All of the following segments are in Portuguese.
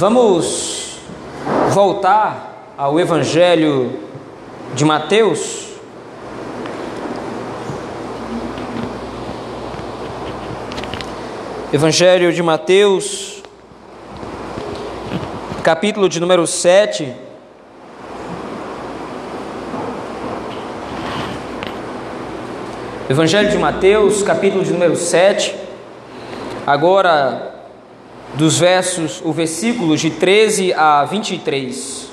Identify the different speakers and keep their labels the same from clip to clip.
Speaker 1: Vamos voltar ao Evangelho de Mateus. Evangelho de Mateus, capítulo de número 7. Evangelho de Mateus, capítulo de número 7. Agora, dos versos, o versículos de 13 a 23.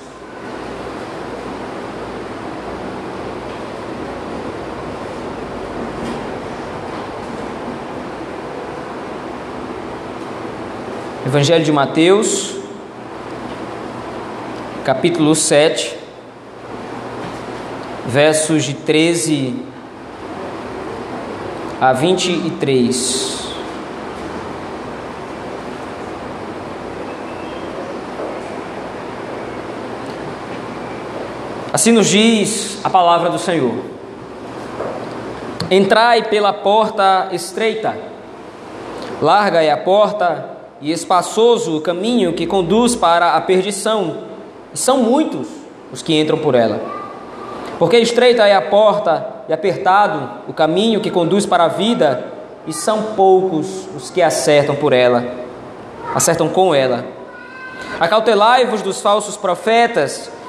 Speaker 1: Evangelho de Mateus, capítulo 7, versos de 13 a 23. Assim nos diz a palavra do Senhor: Entrai pela porta estreita, larga é a porta e espaçoso o caminho que conduz para a perdição, e são muitos os que entram por ela. Porque estreita é a porta e apertado o caminho que conduz para a vida, e são poucos os que acertam por ela, acertam com ela. Acautelai-vos dos falsos profetas,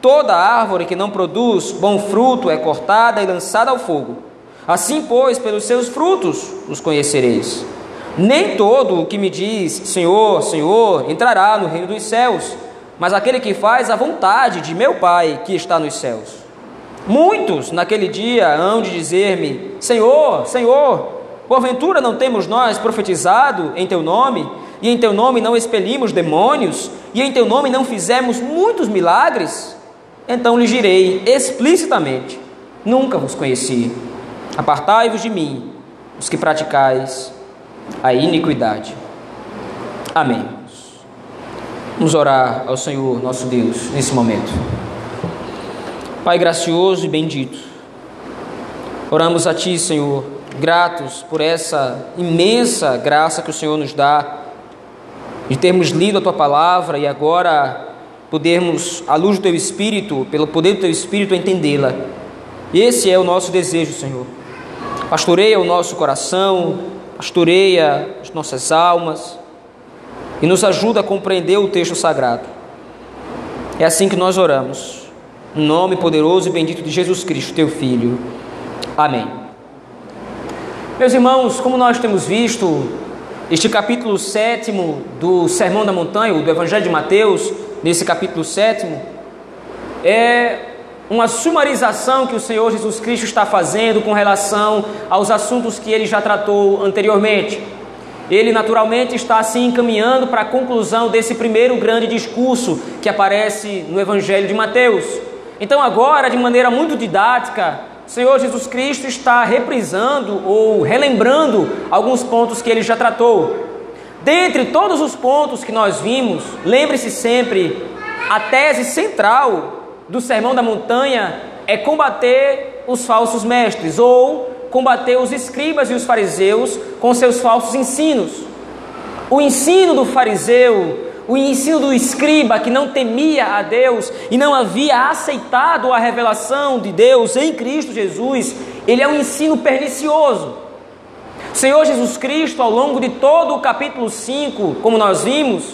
Speaker 1: Toda árvore que não produz bom fruto é cortada e lançada ao fogo. Assim, pois, pelos seus frutos os conhecereis. Nem todo o que me diz Senhor, Senhor entrará no reino dos céus, mas aquele que faz a vontade de meu Pai que está nos céus. Muitos naquele dia hão de dizer-me: Senhor, Senhor, porventura não temos nós profetizado em teu nome, e em teu nome não expelimos demônios, e em teu nome não fizemos muitos milagres? Então lhes direi explicitamente: Nunca vos conheci. Apartai-vos de mim, os que praticais a iniquidade. Amém. Vamos orar ao Senhor nosso Deus nesse momento. Pai gracioso e bendito, oramos a Ti, Senhor, gratos por essa imensa graça que o Senhor nos dá de termos lido a Tua palavra e agora podermos, à luz do Teu Espírito, pelo poder do Teu Espírito, entendê-la. Esse é o nosso desejo, Senhor. Pastoreia o nosso coração, pastoreia as nossas almas e nos ajuda a compreender o texto sagrado. É assim que nós oramos. No nome poderoso e bendito de Jesus Cristo, teu Filho. Amém. Meus irmãos, como nós temos visto, este capítulo sétimo do Sermão da Montanha, do Evangelho de Mateus, nesse capítulo sétimo, é uma sumarização que o Senhor Jesus Cristo está fazendo com relação aos assuntos que ele já tratou anteriormente. Ele naturalmente está se assim, encaminhando para a conclusão desse primeiro grande discurso que aparece no Evangelho de Mateus. Então, agora, de maneira muito didática, o Senhor Jesus Cristo está reprisando ou relembrando alguns pontos que ele já tratou. Dentre todos os pontos que nós vimos, lembre-se sempre a tese central do Sermão da Montanha é combater os falsos mestres ou combater os escribas e os fariseus com seus falsos ensinos. O ensino do fariseu, o ensino do escriba que não temia a Deus e não havia aceitado a revelação de Deus em Cristo Jesus, ele é um ensino pernicioso. Senhor Jesus Cristo, ao longo de todo o capítulo 5, como nós vimos,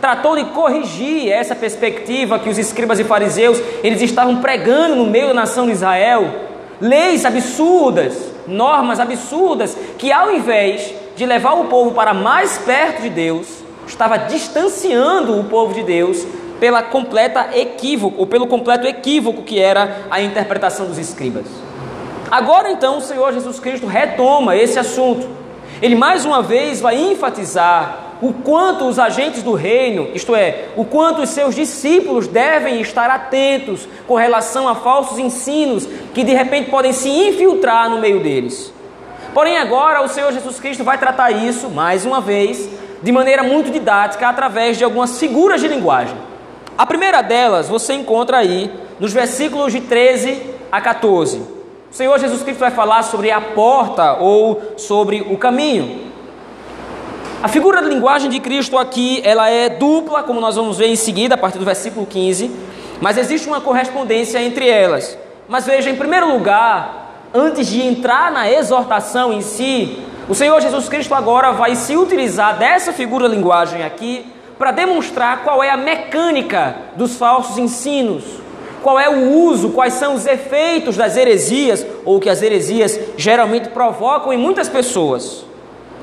Speaker 1: tratou de corrigir essa perspectiva que os escribas e fariseus eles estavam pregando no meio da nação de Israel, leis absurdas, normas absurdas, que ao invés de levar o povo para mais perto de Deus, estava distanciando o povo de Deus pela completa equívoco, ou pelo completo equívoco que era a interpretação dos escribas. Agora então o Senhor Jesus Cristo retoma esse assunto. Ele mais uma vez vai enfatizar o quanto os agentes do reino, isto é, o quanto os seus discípulos devem estar atentos com relação a falsos ensinos que de repente podem se infiltrar no meio deles. Porém, agora o Senhor Jesus Cristo vai tratar isso, mais uma vez, de maneira muito didática, através de algumas figuras de linguagem. A primeira delas você encontra aí nos versículos de 13 a 14. O Senhor Jesus Cristo vai falar sobre a porta ou sobre o caminho. A figura de linguagem de Cristo aqui, ela é dupla, como nós vamos ver em seguida, a partir do versículo 15, mas existe uma correspondência entre elas. Mas veja, em primeiro lugar, antes de entrar na exortação em si, o Senhor Jesus Cristo agora vai se utilizar dessa figura de linguagem aqui para demonstrar qual é a mecânica dos falsos ensinos, qual é o uso, quais são os efeitos das heresias, ou que as heresias geralmente provocam em muitas pessoas.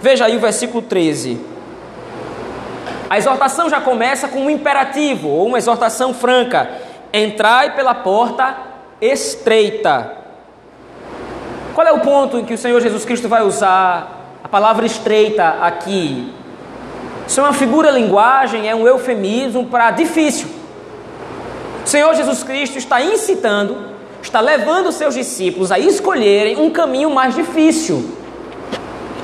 Speaker 1: Veja aí o versículo 13. A exortação já começa com um imperativo, ou uma exortação franca: entrai pela porta estreita. Qual é o ponto em que o Senhor Jesus Cristo vai usar a palavra estreita aqui? Isso é uma figura linguagem, é um eufemismo para difícil. Senhor Jesus Cristo está incitando, está levando seus discípulos a escolherem um caminho mais difícil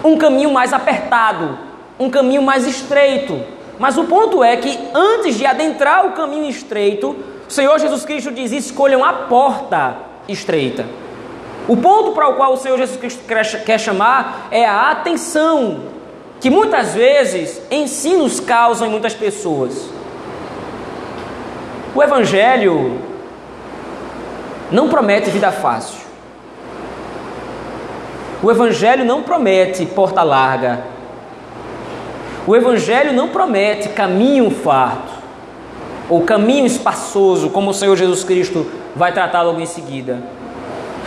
Speaker 1: um caminho mais apertado, um caminho mais estreito. Mas o ponto é que antes de adentrar o caminho estreito, o Senhor Jesus Cristo diz: escolham a porta estreita. O ponto para o qual o Senhor Jesus Cristo quer chamar é a atenção, que muitas vezes ensinos causam em muitas pessoas. O Evangelho não promete vida fácil. O Evangelho não promete porta larga. O Evangelho não promete caminho farto ou caminho espaçoso, como o Senhor Jesus Cristo vai tratar logo em seguida.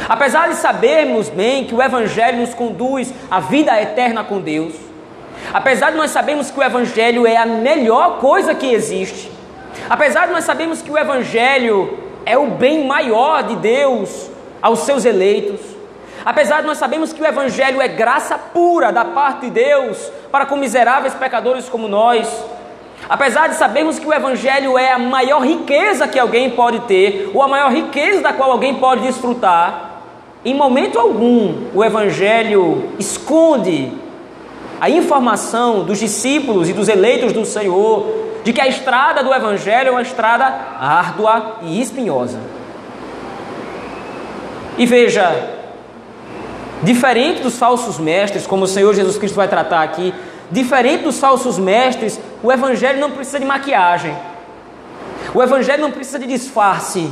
Speaker 1: Apesar de sabermos bem que o Evangelho nos conduz à vida eterna com Deus, apesar de nós sabermos que o Evangelho é a melhor coisa que existe, apesar de nós sabermos que o Evangelho é o bem maior de Deus aos seus eleitos, Apesar de nós sabemos que o Evangelho é graça pura da parte de Deus para com miseráveis pecadores como nós, apesar de sabermos que o Evangelho é a maior riqueza que alguém pode ter, ou a maior riqueza da qual alguém pode desfrutar, em momento algum o Evangelho esconde a informação dos discípulos e dos eleitos do Senhor de que a estrada do Evangelho é uma estrada árdua e espinhosa. E veja, Diferente dos falsos mestres, como o Senhor Jesus Cristo vai tratar aqui, diferente dos falsos mestres, o Evangelho não precisa de maquiagem, o Evangelho não precisa de disfarce,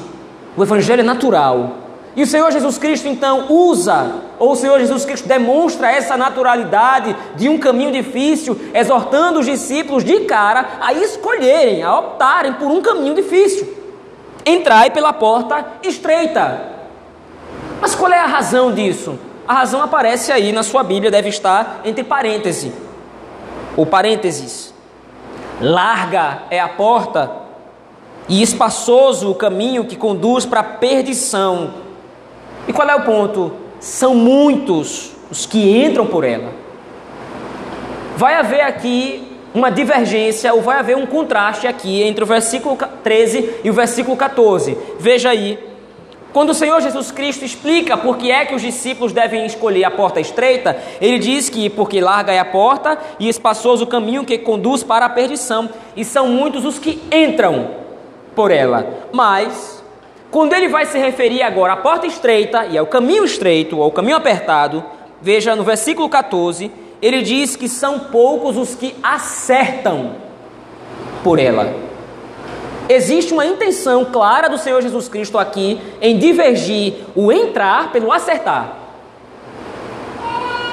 Speaker 1: o Evangelho é natural. E o Senhor Jesus Cristo então usa, ou o Senhor Jesus Cristo demonstra essa naturalidade de um caminho difícil, exortando os discípulos de cara a escolherem, a optarem por um caminho difícil. Entrai pela porta estreita. Mas qual é a razão disso? A razão aparece aí na sua Bíblia, deve estar entre parênteses. Ou parênteses. Larga é a porta e espaçoso o caminho que conduz para a perdição. E qual é o ponto? São muitos os que entram por ela. Vai haver aqui uma divergência, ou vai haver um contraste aqui entre o versículo 13 e o versículo 14. Veja aí quando o Senhor Jesus Cristo explica por que é que os discípulos devem escolher a porta estreita, ele diz que porque larga é a porta e espaçoso o caminho que conduz para a perdição, e são muitos os que entram por ela. Mas, quando ele vai se referir agora à porta estreita e ao caminho estreito, ou ao caminho apertado, veja no versículo 14, ele diz que são poucos os que acertam por ela. Existe uma intenção clara do Senhor Jesus Cristo aqui em divergir o entrar pelo acertar.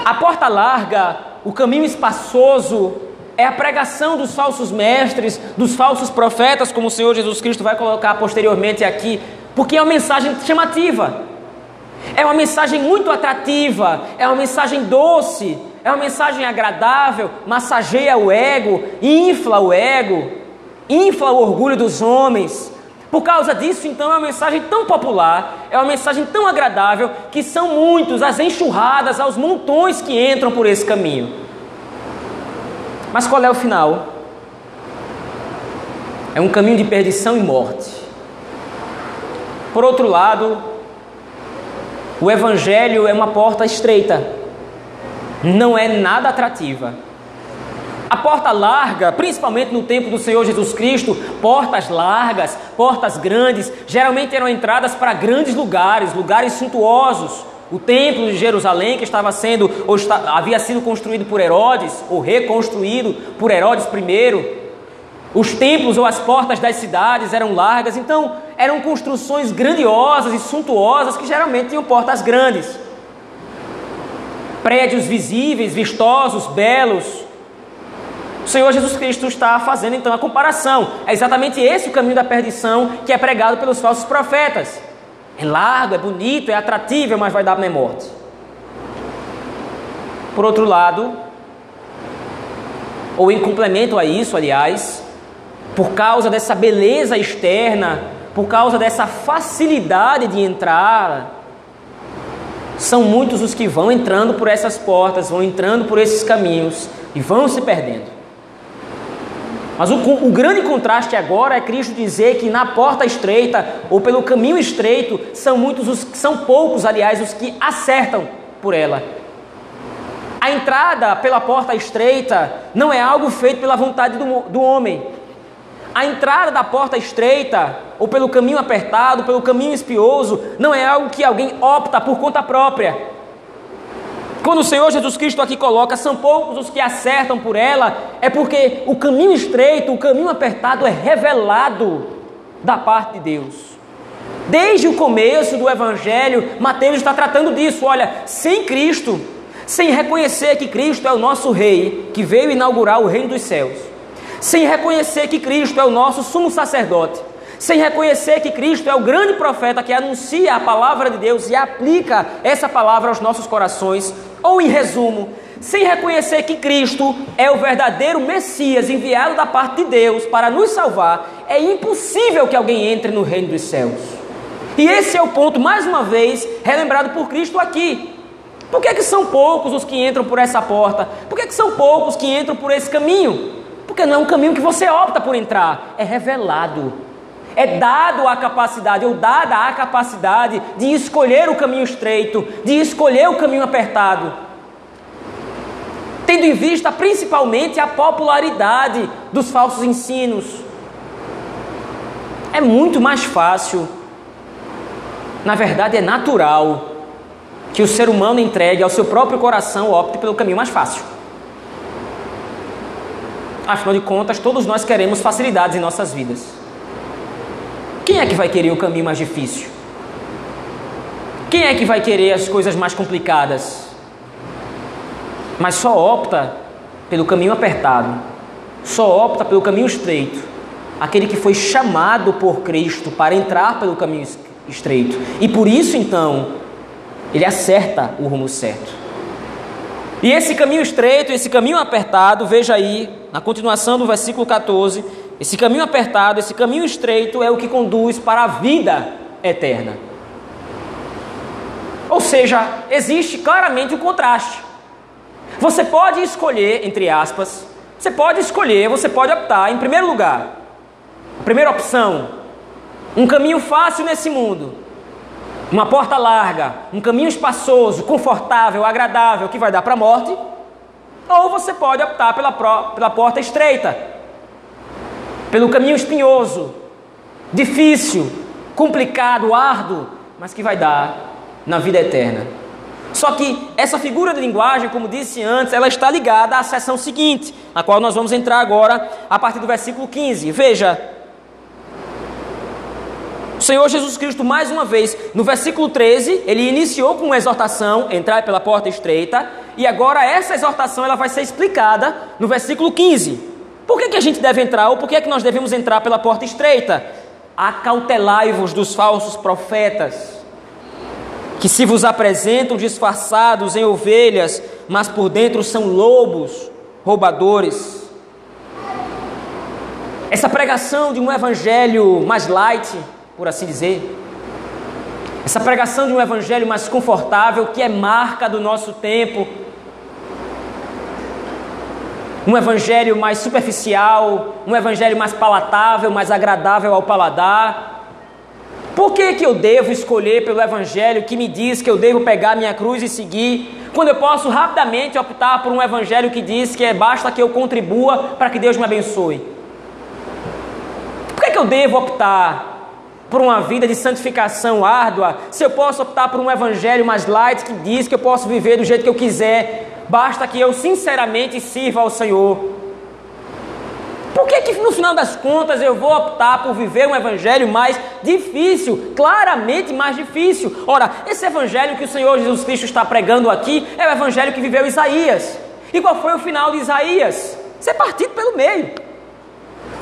Speaker 1: A porta larga, o caminho espaçoso, é a pregação dos falsos mestres, dos falsos profetas, como o Senhor Jesus Cristo vai colocar posteriormente aqui, porque é uma mensagem chamativa, é uma mensagem muito atrativa, é uma mensagem doce, é uma mensagem agradável, massageia o ego, infla o ego infla o orgulho dos homens. Por causa disso, então, é uma mensagem tão popular, é uma mensagem tão agradável, que são muitos, as enxurradas, aos montões que entram por esse caminho. Mas qual é o final? É um caminho de perdição e morte. Por outro lado, o Evangelho é uma porta estreita, não é nada atrativa. A porta larga, principalmente no tempo do Senhor Jesus Cristo, portas largas, portas grandes, geralmente eram entradas para grandes lugares, lugares suntuosos. O templo de Jerusalém, que estava sendo, ou está, havia sido construído por Herodes, ou reconstruído por Herodes I. Os templos ou as portas das cidades eram largas, então eram construções grandiosas e suntuosas que geralmente tinham portas grandes. Prédios visíveis, vistosos, belos, o Senhor Jesus Cristo está fazendo então a comparação. É exatamente esse o caminho da perdição que é pregado pelos falsos profetas. É largo, é bonito, é atrativo, mas vai dar na morte. Por outro lado, ou em complemento a isso, aliás, por causa dessa beleza externa, por causa dessa facilidade de entrar, são muitos os que vão entrando por essas portas, vão entrando por esses caminhos e vão se perdendo. Mas o, o, grande contraste agora é Cristo dizer que na porta estreita ou pelo caminho estreito são muitos os são poucos, aliás, os que acertam por ela. A entrada pela porta estreita não é algo feito pela vontade do, do homem. A entrada da porta estreita ou pelo caminho apertado, pelo caminho espioso, não é algo que alguém opta por conta própria. Quando o Senhor Jesus Cristo aqui coloca, são poucos os que acertam por ela, é porque o caminho estreito, o caminho apertado é revelado da parte de Deus. Desde o começo do Evangelho, Mateus está tratando disso. Olha, sem Cristo, sem reconhecer que Cristo é o nosso Rei, que veio inaugurar o reino dos céus, sem reconhecer que Cristo é o nosso sumo sacerdote, sem reconhecer que Cristo é o grande profeta que anuncia a palavra de Deus e aplica essa palavra aos nossos corações, ou em resumo, sem reconhecer que Cristo é o verdadeiro Messias enviado da parte de Deus para nos salvar, é impossível que alguém entre no reino dos céus. E esse é o ponto, mais uma vez, relembrado por Cristo aqui. Por que, é que são poucos os que entram por essa porta? Por que, é que são poucos que entram por esse caminho? Porque não é um caminho que você opta por entrar, é revelado é dado a capacidade, ou dada a capacidade de escolher o caminho estreito, de escolher o caminho apertado. Tendo em vista principalmente a popularidade dos falsos ensinos. É muito mais fácil, na verdade é natural, que o ser humano entregue ao seu próprio coração opte pelo caminho mais fácil. Afinal de contas, todos nós queremos facilidades em nossas vidas. Quem é que vai querer o caminho mais difícil? Quem é que vai querer as coisas mais complicadas? Mas só opta pelo caminho apertado, só opta pelo caminho estreito, aquele que foi chamado por Cristo para entrar pelo caminho estreito. E por isso então, ele acerta o rumo certo. E esse caminho estreito, esse caminho apertado, veja aí, na continuação do versículo 14, esse caminho apertado, esse caminho estreito é o que conduz para a vida eterna. Ou seja, existe claramente o um contraste. Você pode escolher, entre aspas, você pode escolher, você pode optar, em primeiro lugar, a primeira opção, um caminho fácil nesse mundo, uma porta larga, um caminho espaçoso, confortável, agradável, que vai dar para a morte, ou você pode optar pela, pela porta estreita, pelo caminho espinhoso, difícil, complicado, árduo, mas que vai dar na vida eterna. Só que essa figura de linguagem, como disse antes, ela está ligada à seção seguinte, a qual nós vamos entrar agora a partir do versículo 15. Veja, o Senhor Jesus Cristo, mais uma vez, no versículo 13, ele iniciou com uma exortação, entrar pela porta estreita, e agora essa exortação ela vai ser explicada no versículo 15. Por que, que a gente deve entrar? Ou por que, que nós devemos entrar pela porta estreita? Acautelai-vos dos falsos profetas, que se vos apresentam disfarçados em ovelhas, mas por dentro são lobos, roubadores. Essa pregação de um evangelho mais light, por assim dizer, essa pregação de um evangelho mais confortável, que é marca do nosso tempo, um evangelho mais superficial, um evangelho mais palatável, mais agradável ao paladar? Por que, que eu devo escolher pelo evangelho que me diz que eu devo pegar minha cruz e seguir, quando eu posso rapidamente optar por um evangelho que diz que é basta que eu contribua para que Deus me abençoe? Por que, que eu devo optar por uma vida de santificação árdua, se eu posso optar por um evangelho mais light que diz que eu posso viver do jeito que eu quiser, basta que eu sinceramente sirva ao Senhor. Por que, que no final das contas eu vou optar por viver um evangelho mais difícil, claramente mais difícil? Ora, esse evangelho que o Senhor Jesus Cristo está pregando aqui é o evangelho que viveu Isaías. E qual foi o final de Isaías? Ser partido pelo meio.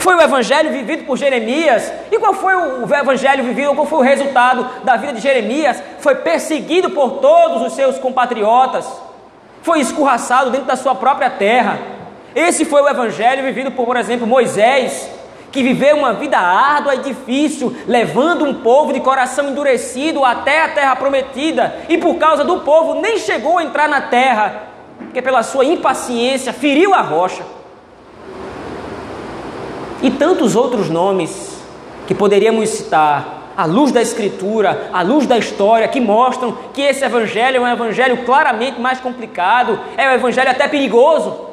Speaker 1: Foi o evangelho vivido por Jeremias. E qual foi o evangelho vivido, qual foi o resultado da vida de Jeremias? Foi perseguido por todos os seus compatriotas. Foi escorraçado dentro da sua própria terra. Esse foi o evangelho vivido por, por exemplo, Moisés, que viveu uma vida árdua e difícil, levando um povo de coração endurecido até a terra prometida, e por causa do povo nem chegou a entrar na terra, porque pela sua impaciência feriu a rocha e tantos outros nomes que poderíamos citar, à luz da Escritura, à luz da história, que mostram que esse Evangelho é um Evangelho claramente mais complicado, é um Evangelho até perigoso.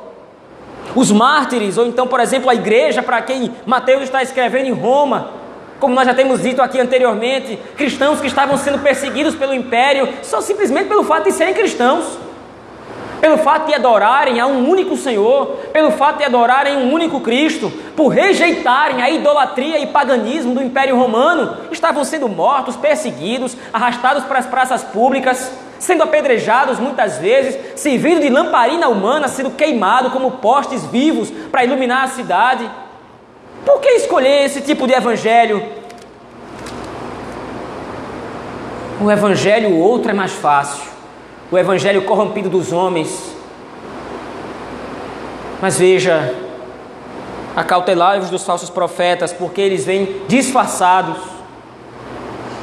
Speaker 1: Os mártires, ou então, por exemplo, a igreja para quem Mateus está escrevendo em Roma, como nós já temos dito aqui anteriormente, cristãos que estavam sendo perseguidos pelo império só simplesmente pelo fato de serem cristãos pelo fato de adorarem a um único Senhor, pelo fato de adorarem um único Cristo, por rejeitarem a idolatria e paganismo do Império Romano, estavam sendo mortos, perseguidos, arrastados para as praças públicas, sendo apedrejados muitas vezes, servindo de lamparina humana, sendo queimado como postes vivos para iluminar a cidade. Por que escolher esse tipo de evangelho? O evangelho outro é mais fácil o evangelho corrompido dos homens. Mas veja, acautelai-vos dos falsos profetas, porque eles vêm disfarçados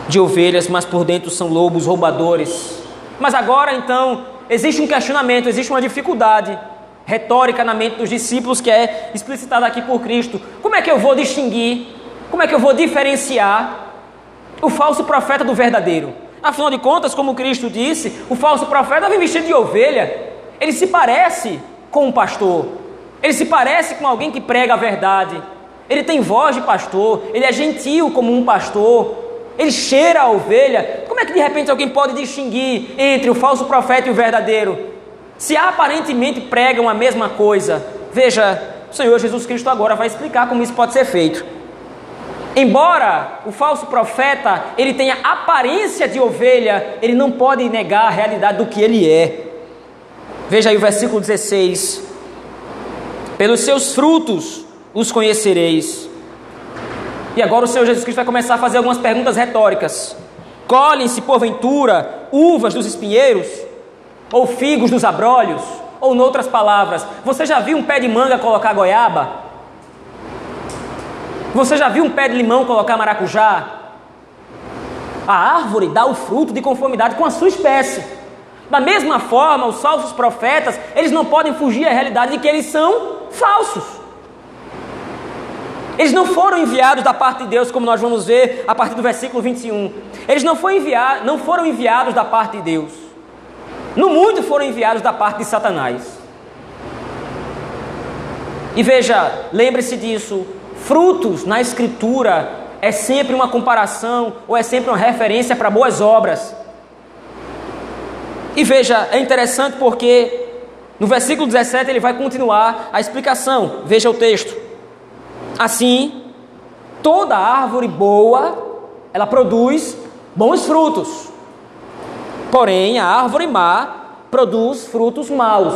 Speaker 1: de ovelhas, mas por dentro são lobos roubadores. Mas agora então, existe um questionamento, existe uma dificuldade retórica na mente dos discípulos que é explicitada aqui por Cristo. Como é que eu vou distinguir? Como é que eu vou diferenciar o falso profeta do verdadeiro? Afinal de contas, como Cristo disse, o falso profeta vem vestido de ovelha. Ele se parece com um pastor. Ele se parece com alguém que prega a verdade. Ele tem voz de pastor. Ele é gentil como um pastor. Ele cheira a ovelha. Como é que de repente alguém pode distinguir entre o falso profeta e o verdadeiro? Se aparentemente pregam a mesma coisa. Veja, o Senhor Jesus Cristo agora vai explicar como isso pode ser feito. Embora o falso profeta ele tenha aparência de ovelha, ele não pode negar a realidade do que ele é. Veja aí o versículo 16: Pelos seus frutos os conhecereis. E agora o Senhor Jesus Cristo vai começar a fazer algumas perguntas retóricas. Colhem-se, porventura, uvas dos espinheiros? Ou figos dos abrolhos? Ou, em outras palavras, você já viu um pé de manga colocar goiaba? Você já viu um pé de limão colocar maracujá? A árvore dá o fruto de conformidade com a sua espécie. Da mesma forma, os falsos profetas, eles não podem fugir à realidade de que eles são falsos. Eles não foram enviados da parte de Deus, como nós vamos ver a partir do versículo 21. Eles não, foram enviados, não foram enviados da parte de Deus. No muito foram enviados da parte de Satanás. E veja, lembre-se disso, Frutos na Escritura é sempre uma comparação ou é sempre uma referência para boas obras. E veja, é interessante porque no versículo 17 ele vai continuar a explicação. Veja o texto. Assim, toda árvore boa, ela produz bons frutos. Porém, a árvore má produz frutos maus.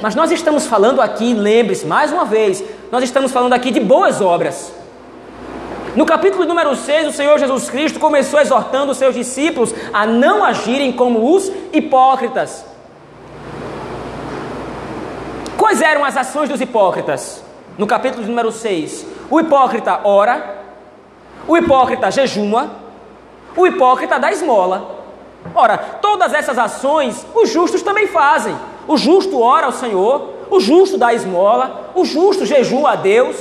Speaker 1: Mas nós estamos falando aqui, lembre-se, mais uma vez, nós estamos falando aqui de boas obras. No capítulo número 6, o Senhor Jesus Cristo começou exortando os seus discípulos a não agirem como os hipócritas. Quais eram as ações dos hipócritas? No capítulo número 6, o hipócrita ora, o hipócrita jejuma, o hipócrita dá esmola. Ora, todas essas ações os justos também fazem. O justo ora ao Senhor, o justo dá esmola, o justo jejua a Deus.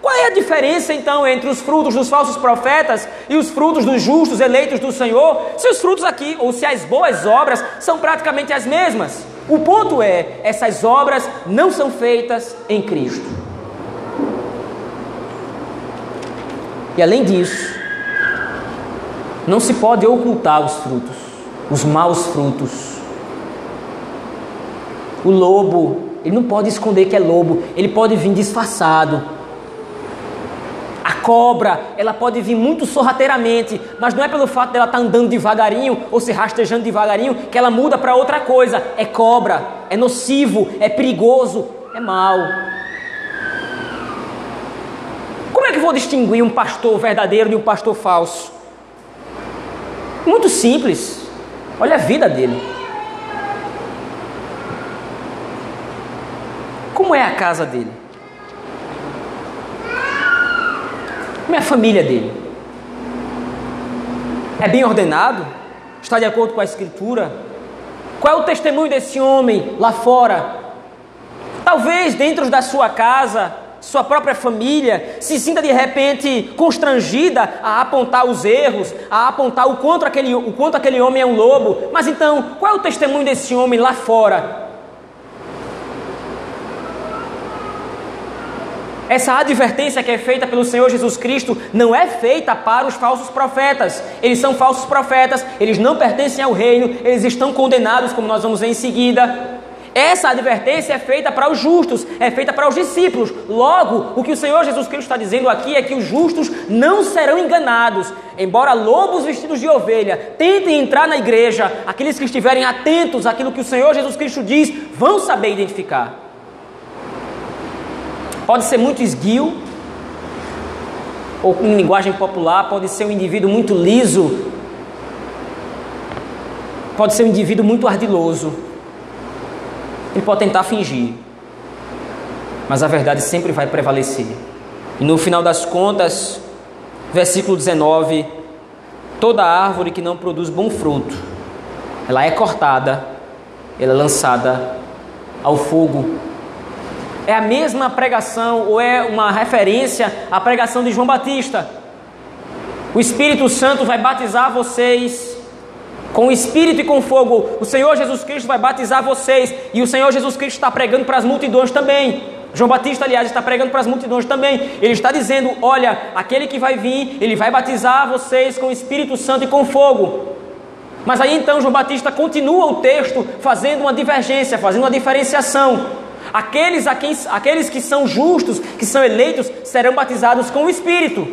Speaker 1: Qual é a diferença então entre os frutos dos falsos profetas e os frutos dos justos eleitos do Senhor? Se os frutos aqui, ou se as boas obras, são praticamente as mesmas. O ponto é, essas obras não são feitas em Cristo. E além disso, não se pode ocultar os frutos, os maus frutos. O lobo, ele não pode esconder que é lobo, ele pode vir disfarçado cobra, ela pode vir muito sorrateiramente, mas não é pelo fato dela estar tá andando devagarinho ou se rastejando devagarinho que ela muda para outra coisa. É cobra, é nocivo, é perigoso, é mal. Como é que vou distinguir um pastor verdadeiro de um pastor falso? Muito simples. Olha a vida dele. Como é a casa dele? Como é a família dele? É bem ordenado? Está de acordo com a Escritura? Qual é o testemunho desse homem lá fora? Talvez dentro da sua casa, sua própria família, se sinta de repente constrangida a apontar os erros, a apontar o quanto aquele, o quanto aquele homem é um lobo. Mas então, qual é o testemunho desse homem lá fora? Essa advertência que é feita pelo Senhor Jesus Cristo não é feita para os falsos profetas. Eles são falsos profetas, eles não pertencem ao reino, eles estão condenados, como nós vamos ver em seguida. Essa advertência é feita para os justos, é feita para os discípulos. Logo, o que o Senhor Jesus Cristo está dizendo aqui é que os justos não serão enganados. Embora lobos vestidos de ovelha tentem entrar na igreja, aqueles que estiverem atentos àquilo que o Senhor Jesus Cristo diz vão saber identificar. Pode ser muito esguio, ou em linguagem popular, pode ser um indivíduo muito liso, pode ser um indivíduo muito ardiloso. Ele pode tentar fingir, mas a verdade sempre vai prevalecer. E no final das contas, versículo 19: toda árvore que não produz bom fruto, ela é cortada, ela é lançada ao fogo. É a mesma pregação ou é uma referência à pregação de João Batista. O Espírito Santo vai batizar vocês com o Espírito e com fogo. O Senhor Jesus Cristo vai batizar vocês e o Senhor Jesus Cristo está pregando para as multidões também. João Batista, aliás, está pregando para as multidões também. Ele está dizendo: Olha, aquele que vai vir, ele vai batizar vocês com o Espírito Santo e com fogo. Mas aí então João Batista continua o texto fazendo uma divergência, fazendo uma diferenciação. Aqueles, a quem, aqueles que são justos, que são eleitos, serão batizados com o Espírito.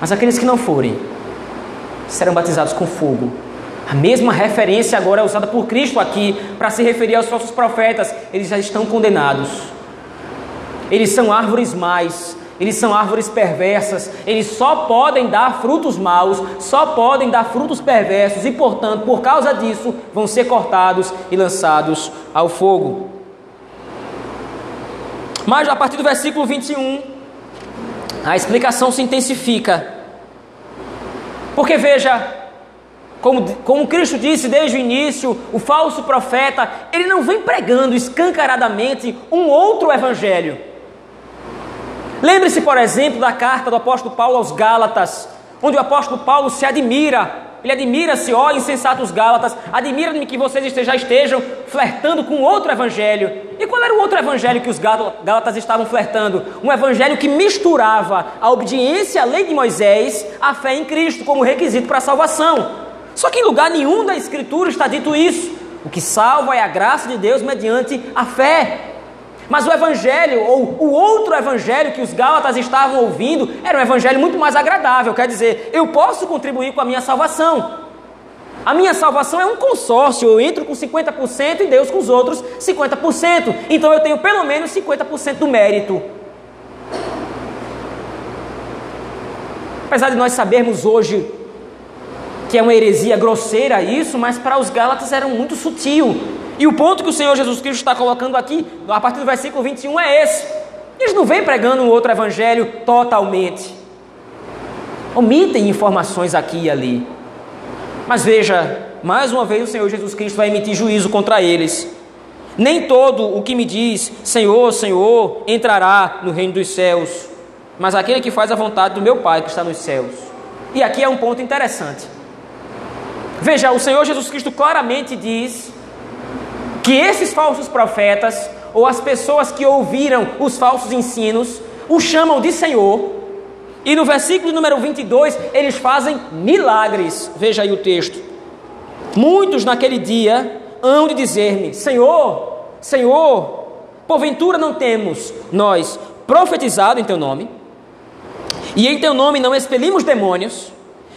Speaker 1: Mas aqueles que não forem, serão batizados com fogo. A mesma referência agora é usada por Cristo aqui para se referir aos falsos profetas. Eles já estão condenados. Eles são árvores mais, eles são árvores perversas, eles só podem dar frutos maus, só podem dar frutos perversos e, portanto, por causa disso, vão ser cortados e lançados ao fogo. Mas a partir do versículo 21, a explicação se intensifica. Porque veja, como, como Cristo disse desde o início, o falso profeta, ele não vem pregando escancaradamente um outro evangelho. Lembre-se, por exemplo, da carta do apóstolo Paulo aos Gálatas, onde o apóstolo Paulo se admira ele admira-se, ó insensatos Gálatas, admira-me que vocês já estejam flertando com outro evangelho. E qual era o outro evangelho que os Gálatas estavam flertando? Um evangelho que misturava a obediência à lei de Moisés à fé em Cristo como requisito para a salvação. Só que em lugar nenhum da Escritura está dito isso. O que salva é a graça de Deus mediante a fé. Mas o evangelho, ou o outro evangelho que os Gálatas estavam ouvindo, era um evangelho muito mais agradável. Quer dizer, eu posso contribuir com a minha salvação. A minha salvação é um consórcio, eu entro com 50% e Deus com os outros 50%. Então eu tenho pelo menos 50% do mérito. Apesar de nós sabermos hoje que é uma heresia grosseira isso, mas para os Gálatas era muito sutil. E o ponto que o Senhor Jesus Cristo está colocando aqui, a partir do versículo 21, é esse. Eles não vêm pregando um outro evangelho totalmente. Omitem informações aqui e ali. Mas veja, mais uma vez o Senhor Jesus Cristo vai emitir juízo contra eles. Nem todo o que me diz Senhor, Senhor entrará no reino dos céus, mas aquele que faz a vontade do meu Pai que está nos céus. E aqui é um ponto interessante. Veja, o Senhor Jesus Cristo claramente diz que esses falsos profetas, ou as pessoas que ouviram os falsos ensinos, o chamam de Senhor, e no versículo número 22, eles fazem milagres. Veja aí o texto. Muitos naquele dia hão de dizer-me: Senhor, Senhor, porventura não temos nós profetizado em teu nome, e em teu nome não expelimos demônios,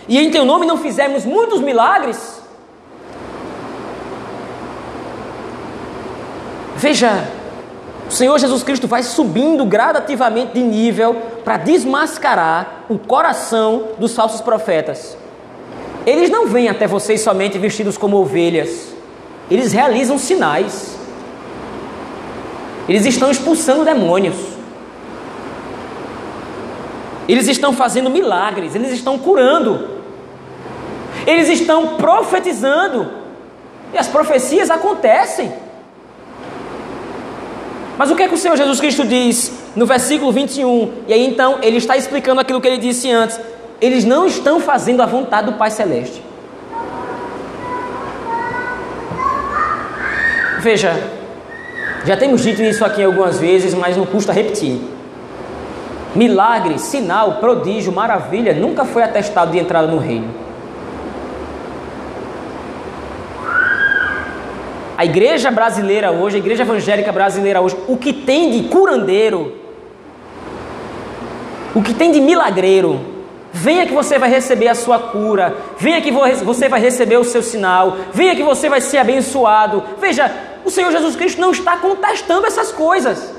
Speaker 1: e em teu nome não fizemos muitos milagres? Veja, o Senhor Jesus Cristo vai subindo gradativamente de nível para desmascarar o coração dos falsos profetas. Eles não vêm até vocês somente vestidos como ovelhas, eles realizam sinais. Eles estão expulsando demônios. Eles estão fazendo milagres, eles estão curando. Eles estão profetizando. E as profecias acontecem. Mas o que é que o Senhor Jesus Cristo diz no versículo 21? E aí então ele está explicando aquilo que ele disse antes. Eles não estão fazendo a vontade do Pai Celeste. Veja, já temos dito isso aqui algumas vezes, mas não custa repetir. Milagre, sinal, prodígio, maravilha nunca foi atestado de entrada no reino. A igreja brasileira hoje, a igreja evangélica brasileira hoje, o que tem de curandeiro, o que tem de milagreiro, venha que você vai receber a sua cura, venha que você vai receber o seu sinal, venha que você vai ser abençoado. Veja, o Senhor Jesus Cristo não está contestando essas coisas.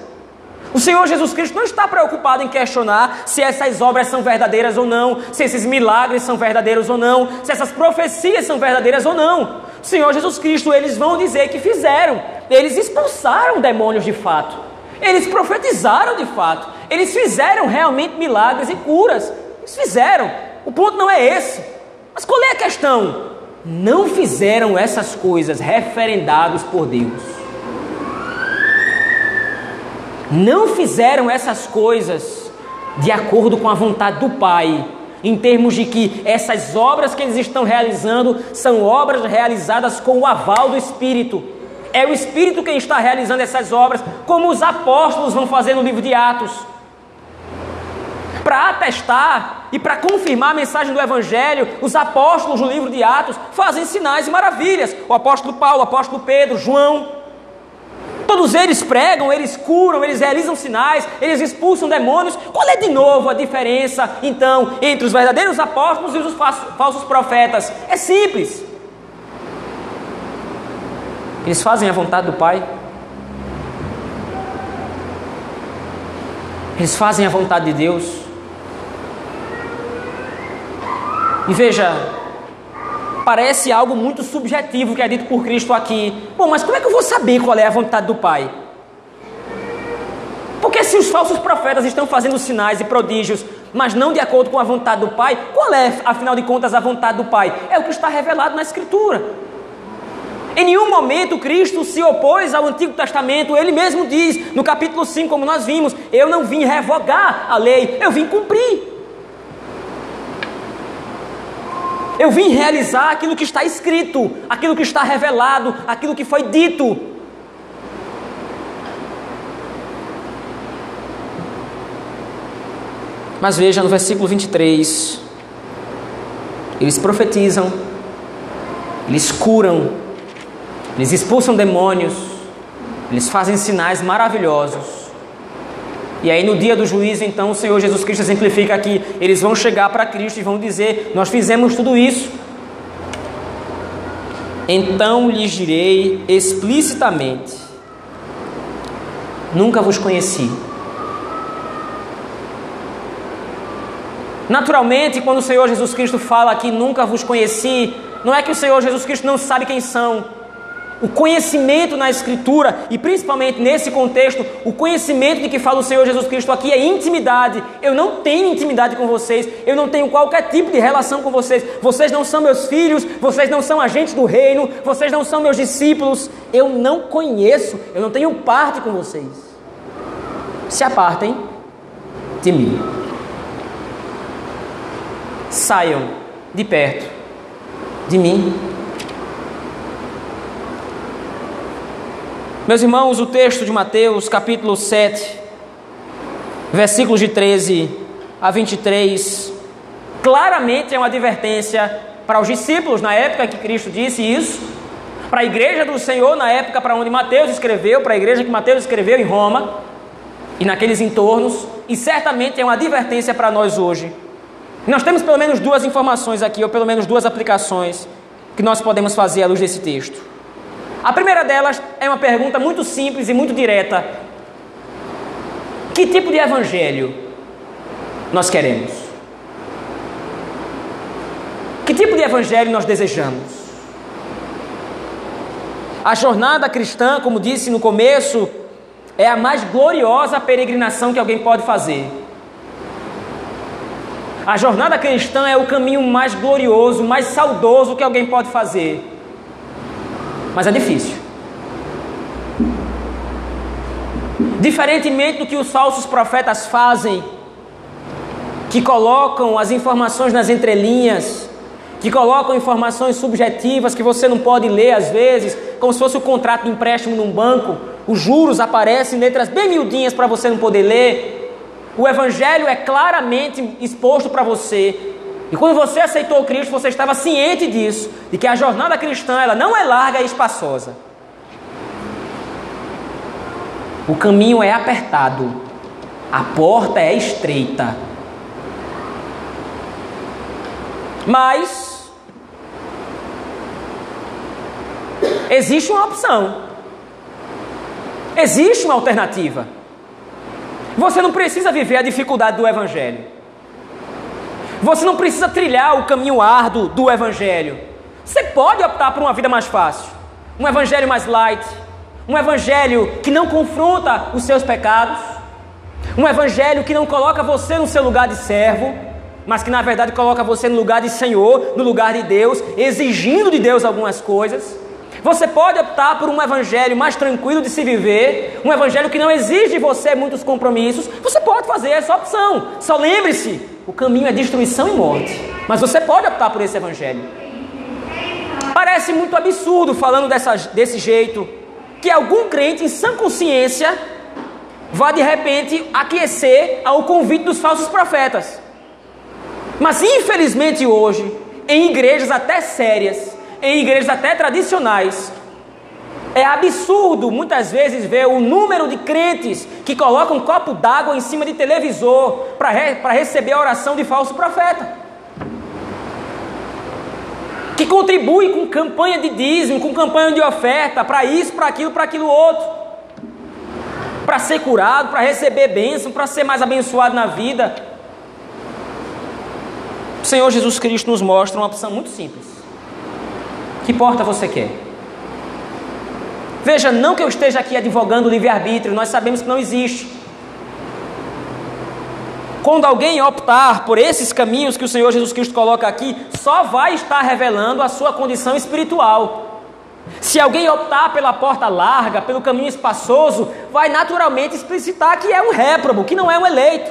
Speaker 1: O Senhor Jesus Cristo não está preocupado em questionar se essas obras são verdadeiras ou não, se esses milagres são verdadeiros ou não, se essas profecias são verdadeiras ou não. Senhor Jesus Cristo, eles vão dizer que fizeram, eles expulsaram demônios de fato, eles profetizaram de fato, eles fizeram realmente milagres e curas, eles fizeram. O ponto não é esse. Mas qual é a questão? não fizeram essas coisas referendados por Deus. Não fizeram essas coisas de acordo com a vontade do Pai, em termos de que essas obras que eles estão realizando são obras realizadas com o aval do Espírito. É o Espírito quem está realizando essas obras, como os apóstolos vão fazer no livro de Atos para atestar e para confirmar a mensagem do Evangelho, os apóstolos no livro de Atos fazem sinais e maravilhas. O apóstolo Paulo, o apóstolo Pedro, João. Todos eles pregam, eles curam, eles realizam sinais, eles expulsam demônios. Qual é de novo a diferença, então, entre os verdadeiros apóstolos e os falsos profetas? É simples. Eles fazem a vontade do Pai. Eles fazem a vontade de Deus. E veja, parece algo muito subjetivo que é dito por Cristo aqui. Bom, mas como é que eu vou saber qual é a vontade do Pai? Porque se os falsos profetas estão fazendo sinais e prodígios, mas não de acordo com a vontade do Pai, qual é, afinal de contas, a vontade do Pai? É o que está revelado na Escritura. Em nenhum momento Cristo se opôs ao Antigo Testamento, ele mesmo diz, no capítulo 5, como nós vimos: Eu não vim revogar a lei, eu vim cumprir. Eu vim realizar aquilo que está escrito, aquilo que está revelado, aquilo que foi dito. Mas veja no versículo 23, eles profetizam, eles curam, eles expulsam demônios, eles fazem sinais maravilhosos. E aí no dia do juízo, então, o Senhor Jesus Cristo exemplifica que eles vão chegar para Cristo e vão dizer: Nós fizemos tudo isso. Então lhes direi explicitamente: Nunca vos conheci. Naturalmente, quando o Senhor Jesus Cristo fala que nunca vos conheci, não é que o Senhor Jesus Cristo não sabe quem são. O conhecimento na Escritura e principalmente nesse contexto, o conhecimento de que fala o Senhor Jesus Cristo aqui é intimidade. Eu não tenho intimidade com vocês, eu não tenho qualquer tipo de relação com vocês. Vocês não são meus filhos, vocês não são agentes do reino, vocês não são meus discípulos. Eu não conheço, eu não tenho parte com vocês. Se apartem de mim. Saiam de perto de mim Meus irmãos, o texto de Mateus, capítulo 7, versículos de 13 a 23, claramente é uma advertência para os discípulos na época que Cristo disse isso, para a igreja do Senhor na época para onde Mateus escreveu, para a igreja que Mateus escreveu em Roma e naqueles entornos, e certamente é uma advertência para nós hoje. Nós temos pelo menos duas informações aqui, ou pelo menos duas aplicações que nós podemos fazer à luz desse texto. A primeira delas é uma pergunta muito simples e muito direta: Que tipo de evangelho nós queremos? Que tipo de evangelho nós desejamos? A jornada cristã, como disse no começo, é a mais gloriosa peregrinação que alguém pode fazer. A jornada cristã é o caminho mais glorioso, mais saudoso que alguém pode fazer mas é difícil. Diferentemente do que os falsos profetas fazem, que colocam as informações nas entrelinhas, que colocam informações subjetivas que você não pode ler às vezes, como se fosse o contrato de empréstimo num banco, os juros aparecem letras bem miudinhas para você não poder ler. O evangelho é claramente exposto para você e quando você aceitou Cristo, você estava ciente disso, de que a jornada cristã ela não é larga e espaçosa. O caminho é apertado, a porta é estreita. Mas existe uma opção. Existe uma alternativa. Você não precisa viver a dificuldade do evangelho. Você não precisa trilhar o caminho árduo do Evangelho. Você pode optar por uma vida mais fácil, um Evangelho mais light, um Evangelho que não confronta os seus pecados, um Evangelho que não coloca você no seu lugar de servo, mas que na verdade coloca você no lugar de Senhor, no lugar de Deus, exigindo de Deus algumas coisas. Você pode optar por um evangelho mais tranquilo de se viver, um evangelho que não exige de você muitos compromissos. Você pode fazer essa opção. Só lembre-se, o caminho é destruição e morte. Mas você pode optar por esse evangelho. Parece muito absurdo falando dessa, desse jeito que algum crente em sã consciência vá de repente aquecer ao convite dos falsos profetas. Mas infelizmente hoje, em igrejas até sérias, em igrejas até tradicionais, é absurdo muitas vezes ver o número de crentes que colocam um copo d'água em cima de televisor para re, receber a oração de falso profeta. Que contribui com campanha de dízimo, com campanha de oferta, para isso, para aquilo, para aquilo outro. Para ser curado, para receber bênção, para ser mais abençoado na vida. O Senhor Jesus Cristo nos mostra uma opção muito simples. Que porta você quer? Veja, não que eu esteja aqui advogando o livre-arbítrio, nós sabemos que não existe. Quando alguém optar por esses caminhos que o Senhor Jesus Cristo coloca aqui, só vai estar revelando a sua condição espiritual. Se alguém optar pela porta larga, pelo caminho espaçoso, vai naturalmente explicitar que é um réprobo, que não é um eleito.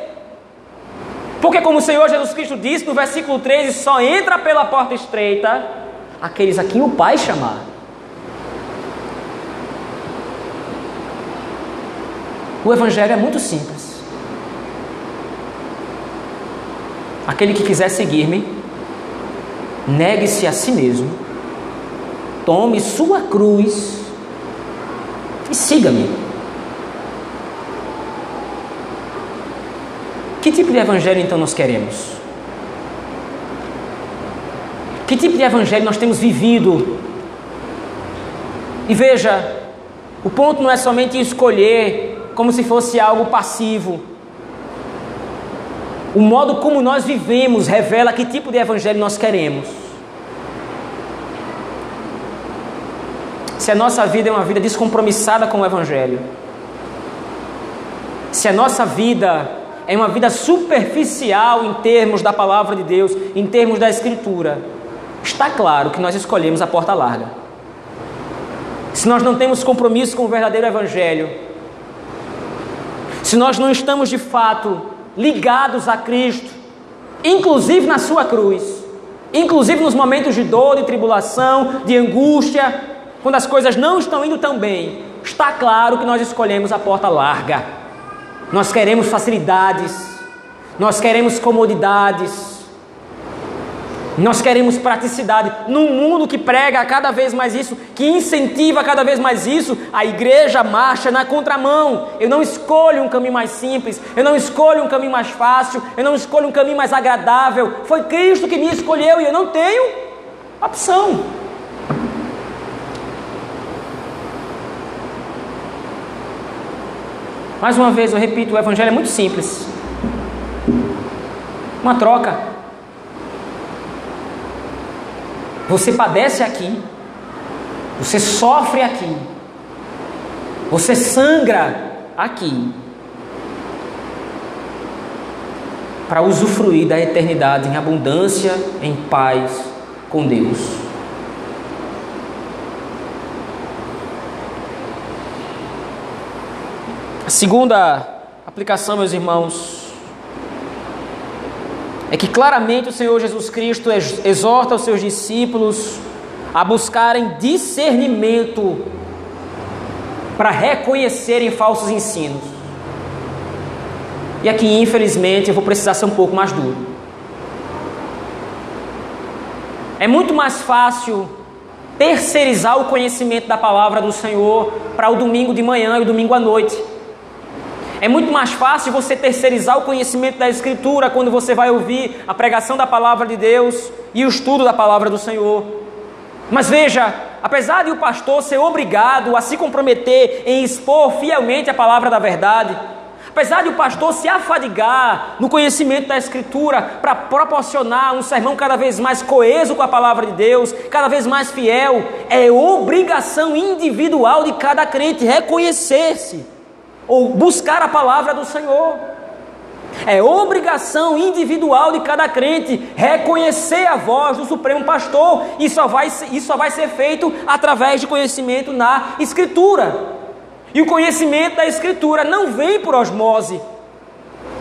Speaker 1: Porque, como o Senhor Jesus Cristo disse no versículo 13, só entra pela porta estreita aqueles a quem o Pai chamar. O Evangelho é muito simples. Aquele que quiser seguir-me, negue-se a si mesmo, tome sua cruz e siga-me. Que tipo de evangelho então nós queremos? Que tipo de evangelho nós temos vivido? E veja, o ponto não é somente escolher como se fosse algo passivo. O modo como nós vivemos revela que tipo de evangelho nós queremos. se a nossa vida é uma vida descompromissada com o Evangelho, se a nossa vida é uma vida superficial em termos da palavra de Deus, em termos da Escritura, está claro que nós escolhemos a porta larga. Se nós não temos compromisso com o verdadeiro Evangelho, se nós não estamos de fato ligados a Cristo, inclusive na Sua cruz, inclusive nos momentos de dor, de tribulação, de angústia, quando as coisas não estão indo tão bem, está claro que nós escolhemos a porta larga. Nós queremos facilidades, nós queremos comodidades, nós queremos praticidade. Num mundo que prega cada vez mais isso, que incentiva cada vez mais isso, a igreja marcha na contramão. Eu não escolho um caminho mais simples, eu não escolho um caminho mais fácil, eu não escolho um caminho mais agradável. Foi Cristo que me escolheu e eu não tenho opção. Mais uma vez eu repito, o evangelho é muito simples. Uma troca. Você padece aqui, você sofre aqui, você sangra aqui, para usufruir da eternidade em abundância, em paz com Deus. A segunda aplicação, meus irmãos, é que claramente o Senhor Jesus Cristo exorta os seus discípulos a buscarem discernimento para reconhecerem falsos ensinos. E aqui, infelizmente, eu vou precisar ser um pouco mais duro. É muito mais fácil terceirizar o conhecimento da palavra do Senhor para o domingo de manhã e o domingo à noite. É muito mais fácil você terceirizar o conhecimento da Escritura quando você vai ouvir a pregação da palavra de Deus e o estudo da palavra do Senhor. Mas veja, apesar de o pastor ser obrigado a se comprometer em expor fielmente a palavra da verdade, apesar de o pastor se afadigar no conhecimento da Escritura para proporcionar um sermão cada vez mais coeso com a palavra de Deus, cada vez mais fiel, é obrigação individual de cada crente reconhecer-se ou buscar a palavra do Senhor. É obrigação individual de cada crente reconhecer a voz do Supremo Pastor, e só vai, isso só vai ser feito através de conhecimento na Escritura. E o conhecimento da Escritura não vem por osmose.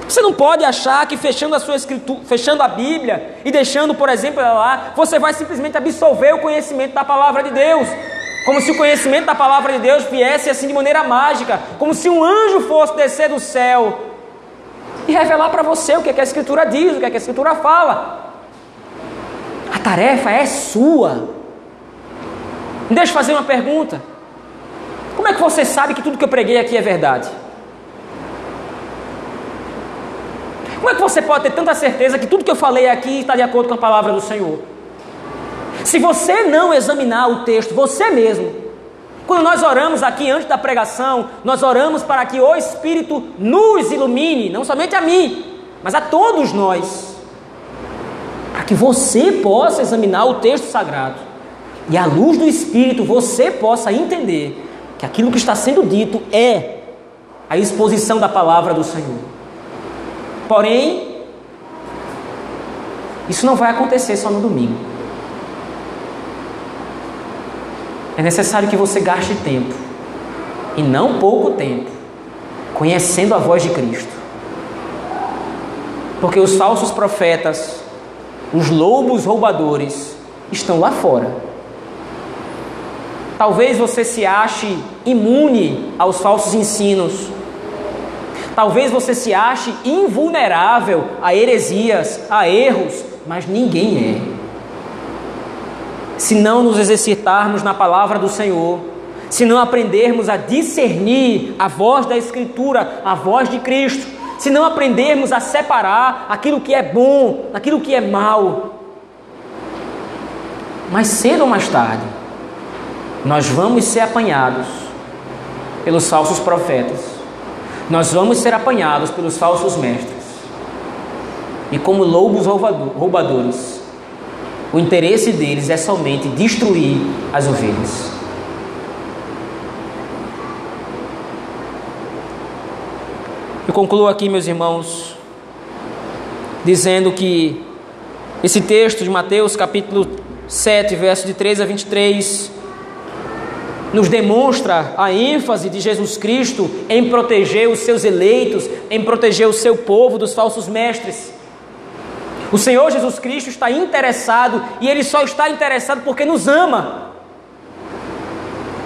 Speaker 1: Você não pode achar que fechando a sua escritura, fechando a Bíblia e deixando, por exemplo, ela lá, você vai simplesmente absorver o conhecimento da palavra de Deus. Como se o conhecimento da palavra de Deus viesse assim de maneira mágica, como se um anjo fosse descer do céu e revelar para você o que, é que a Escritura diz, o que, é que a Escritura fala. A tarefa é sua. Deixa eu fazer uma pergunta. Como é que você sabe que tudo que eu preguei aqui é verdade? Como é que você pode ter tanta certeza que tudo que eu falei aqui está de acordo com a palavra do Senhor? Se você não examinar o texto, você mesmo, quando nós oramos aqui antes da pregação, nós oramos para que o Espírito nos ilumine, não somente a mim, mas a todos nós, para que você possa examinar o texto sagrado e à luz do Espírito você possa entender que aquilo que está sendo dito é a exposição da palavra do Senhor. Porém, isso não vai acontecer só no domingo. É necessário que você gaste tempo, e não pouco tempo, conhecendo a voz de Cristo. Porque os falsos profetas, os lobos roubadores, estão lá fora. Talvez você se ache imune aos falsos ensinos. Talvez você se ache invulnerável a heresias, a erros, mas ninguém é se não nos exercitarmos na palavra do Senhor, se não aprendermos a discernir a voz da Escritura, a voz de Cristo, se não aprendermos a separar aquilo que é bom daquilo que é mal, mais cedo ou mais tarde, nós vamos ser apanhados pelos falsos profetas, nós vamos ser apanhados pelos falsos mestres, e como lobos roubadores, o interesse deles é somente destruir as ovelhas. Eu concluo aqui, meus irmãos, dizendo que esse texto de Mateus, capítulo 7, verso de 13 a 23, nos demonstra a ênfase de Jesus Cristo em proteger os seus eleitos, em proteger o seu povo dos falsos mestres. O Senhor Jesus Cristo está interessado e Ele só está interessado porque nos ama.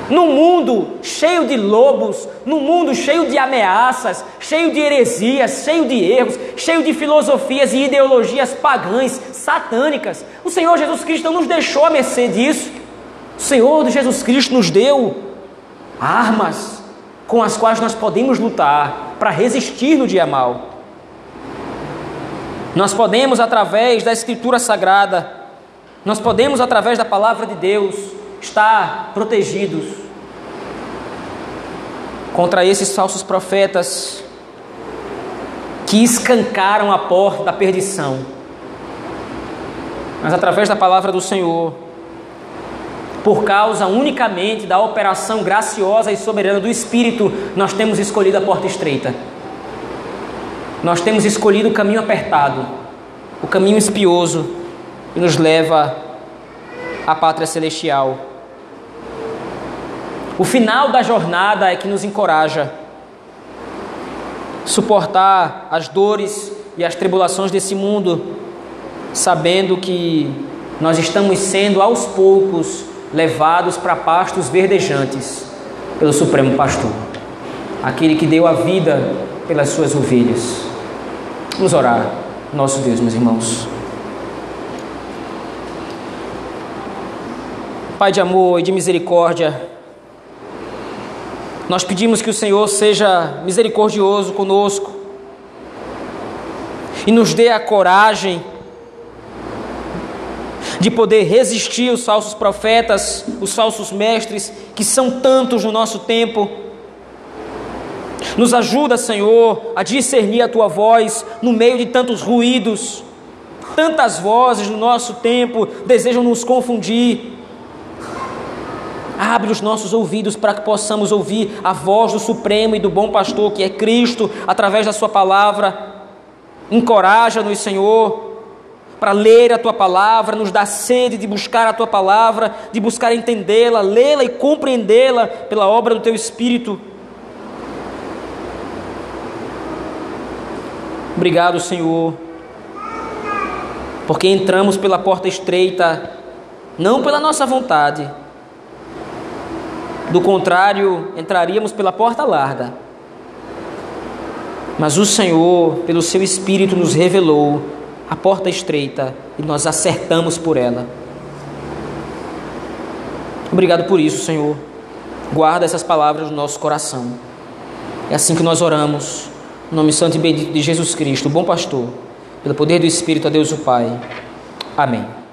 Speaker 1: Num mundo cheio de lobos, num mundo cheio de ameaças, cheio de heresias, cheio de erros, cheio de filosofias e ideologias pagãs, satânicas, o Senhor Jesus Cristo não nos deixou a mercê disso. O Senhor Jesus Cristo nos deu armas com as quais nós podemos lutar para resistir no dia mal. Nós podemos, através da Escritura Sagrada, nós podemos, através da palavra de Deus, estar protegidos contra esses falsos profetas que escancaram a porta da perdição. Mas através da palavra do Senhor, por causa unicamente da operação graciosa e soberana do Espírito, nós temos escolhido a porta estreita. Nós temos escolhido o caminho apertado, o caminho espioso que nos leva à pátria celestial. O final da jornada é que nos encoraja suportar as dores e as tribulações desse mundo, sabendo que nós estamos sendo aos poucos levados para pastos verdejantes pelo Supremo Pastor, aquele que deu a vida pelas suas ovelhas. Vamos orar, nosso Deus, meus irmãos. Pai de amor e de misericórdia, nós pedimos que o Senhor seja misericordioso conosco e nos dê a coragem de poder resistir os falsos profetas, os falsos mestres, que são tantos no nosso tempo nos ajuda, Senhor, a discernir a tua voz no meio de tantos ruídos. Tantas vozes no nosso tempo desejam nos confundir. Abre os nossos ouvidos para que possamos ouvir a voz do Supremo e do bom pastor, que é Cristo, através da Sua palavra. Encoraja-nos, Senhor, para ler a Tua palavra, nos dá sede de buscar a Tua palavra, de buscar entendê-la, lê-la e compreendê-la pela obra do Teu Espírito. Obrigado, Senhor, porque entramos pela porta estreita, não pela nossa vontade. Do contrário, entraríamos pela porta larga. Mas o Senhor, pelo seu Espírito, nos revelou a porta estreita e nós acertamos por ela. Obrigado por isso, Senhor. Guarda essas palavras no nosso coração. É assim que nós oramos no nome santo e bendito de Jesus Cristo, bom pastor, pelo poder do Espírito a Deus o Pai. Amém.